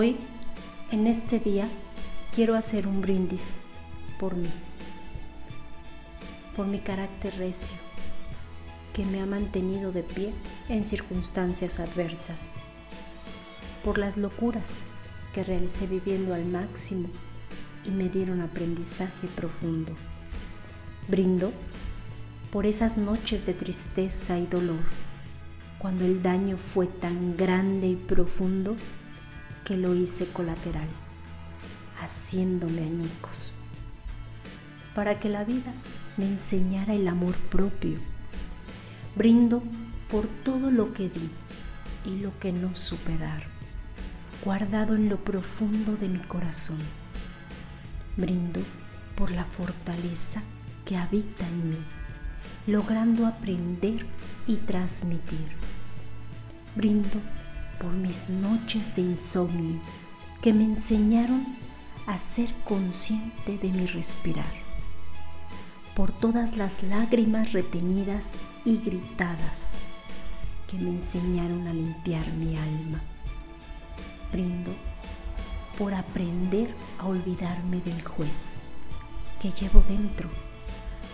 Hoy, en este día, quiero hacer un brindis por mí, por mi carácter recio, que me ha mantenido de pie en circunstancias adversas, por las locuras que realicé viviendo al máximo y me dieron aprendizaje profundo. Brindo por esas noches de tristeza y dolor, cuando el daño fue tan grande y profundo que lo hice colateral, haciéndome añicos, para que la vida me enseñara el amor propio. Brindo por todo lo que di y lo que no supe dar, guardado en lo profundo de mi corazón. Brindo por la fortaleza que habita en mí logrando aprender y transmitir. Brindo por mis noches de insomnio que me enseñaron a ser consciente de mi respirar, por todas las lágrimas retenidas y gritadas que me enseñaron a limpiar mi alma. Brindo por aprender a olvidarme del juez que llevo dentro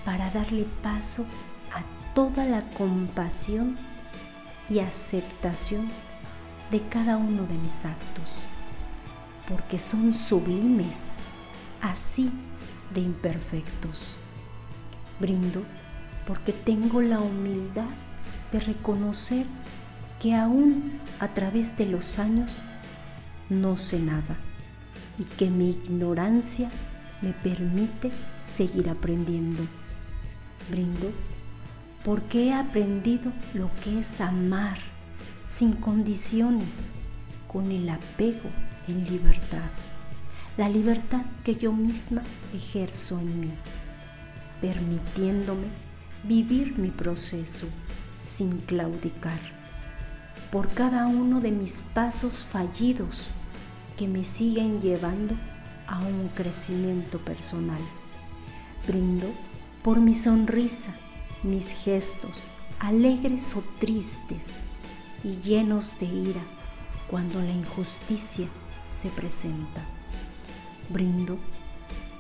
para darle paso a toda la compasión y aceptación de cada uno de mis actos, porque son sublimes, así de imperfectos. Brindo porque tengo la humildad de reconocer que aún a través de los años no sé nada y que mi ignorancia me permite seguir aprendiendo brindo porque he aprendido lo que es amar sin condiciones, con el apego en libertad, la libertad que yo misma ejerzo en mí, permitiéndome vivir mi proceso sin claudicar por cada uno de mis pasos fallidos que me siguen llevando a un crecimiento personal. Brindo por mi sonrisa, mis gestos, alegres o tristes y llenos de ira cuando la injusticia se presenta. Brindo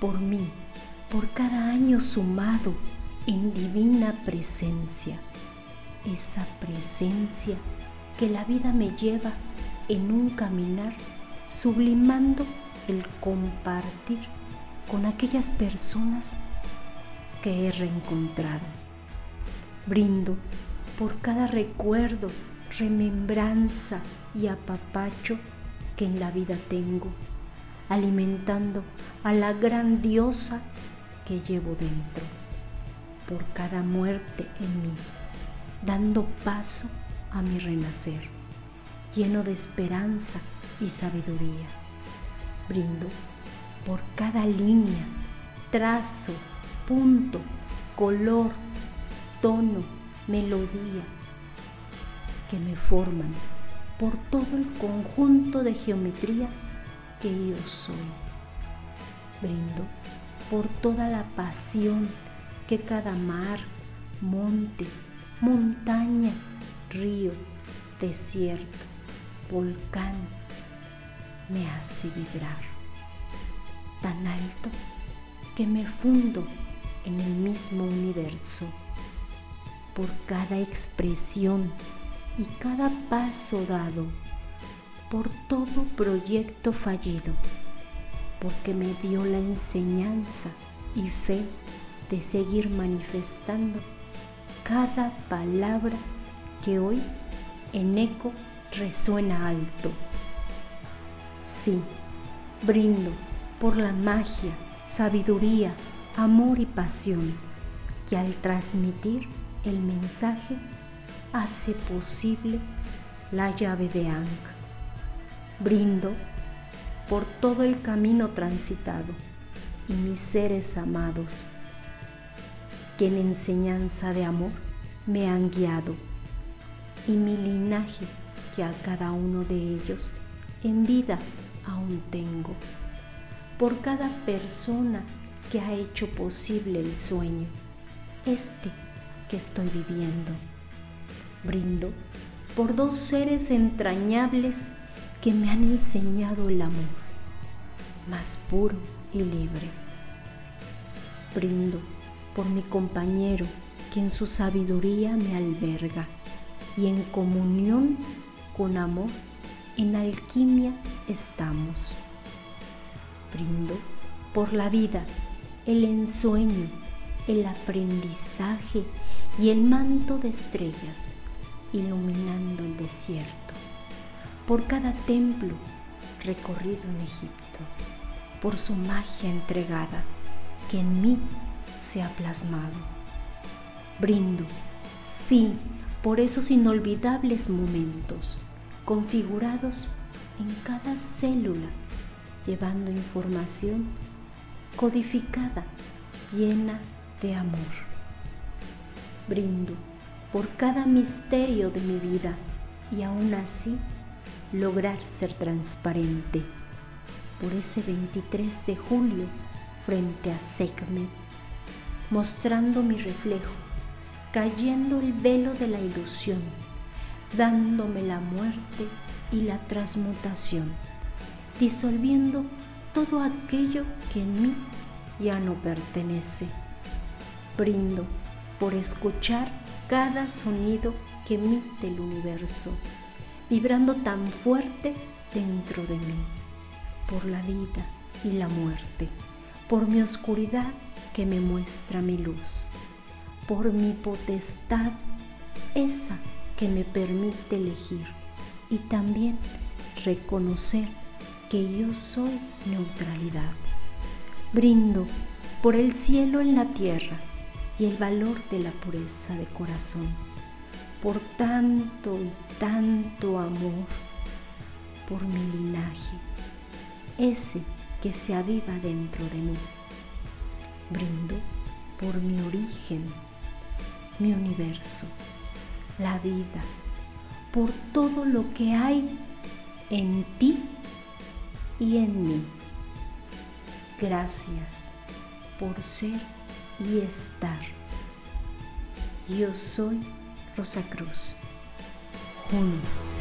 por mí, por cada año sumado en divina presencia, esa presencia que la vida me lleva en un caminar sublimando el compartir con aquellas personas que he reencontrado. Brindo por cada recuerdo, remembranza y apapacho que en la vida tengo, alimentando a la gran diosa que llevo dentro, por cada muerte en mí, dando paso a mi renacer, lleno de esperanza y sabiduría. Brindo por cada línea, trazo, punto, color, tono, melodía que me forman por todo el conjunto de geometría que yo soy. Brindo por toda la pasión que cada mar, monte, montaña, río, desierto, volcán me hace vibrar. Tan alto que me fundo en el mismo universo. Por cada expresión y cada paso dado, por todo proyecto fallido, porque me dio la enseñanza y fe de seguir manifestando cada palabra que hoy en eco resuena alto. Sí, brindo por la magia, sabiduría, amor y pasión que al transmitir el mensaje hace posible la llave de Ankh. Brindo por todo el camino transitado y mis seres amados que en enseñanza de amor me han guiado y mi linaje que a cada uno de ellos en vida aún tengo. Por cada persona que ha hecho posible el sueño, este que estoy viviendo. Brindo por dos seres entrañables que me han enseñado el amor más puro y libre. Brindo por mi compañero que en su sabiduría me alberga y en comunión con amor, en alquimia estamos. Brindo por la vida, el ensueño, el aprendizaje y el manto de estrellas iluminando el desierto, por cada templo recorrido en Egipto, por su magia entregada que en mí se ha plasmado. Brindo, sí, por esos inolvidables momentos configurados en cada célula, llevando información codificada, llena de amor. Brindo por cada misterio de mi vida y aún así lograr ser transparente. Por ese 23 de julio frente a Sekhmet, mostrando mi reflejo, cayendo el velo de la ilusión, dándome la muerte y la transmutación, disolviendo todo aquello que en mí ya no pertenece. Brindo por escuchar cada sonido que emite el universo, vibrando tan fuerte dentro de mí, por la vida y la muerte por mi oscuridad que me muestra mi luz, por mi potestad, esa que me permite elegir y también reconocer que yo soy neutralidad. Brindo por el cielo en la tierra y el valor de la pureza de corazón, por tanto y tanto amor, por mi linaje, ese que se aviva dentro de mí. Brindo por mi origen, mi universo, la vida, por todo lo que hay en ti y en mí. Gracias por ser y estar. Yo soy Rosa Cruz. Junio